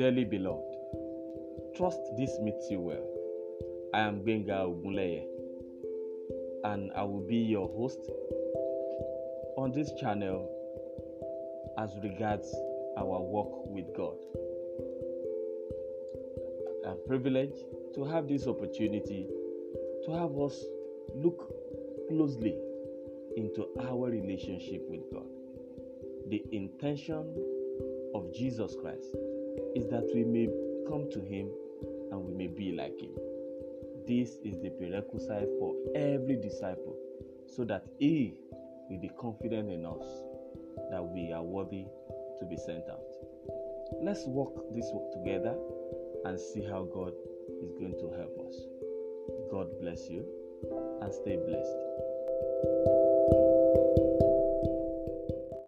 Dearly beloved, trust this meets you well. I am Benga Ogunleye, and I will be your host on this channel as regards our walk with God. I'm privileged to have this opportunity to have us look closely into our relationship with God. The intention of Jesus Christ is that we may come to Him and we may be like Him. This is the prerequisite for every disciple so that He will be confident in us that we are worthy to be sent out. Let's walk this walk together and see how God is going to help us. God bless you and stay blessed.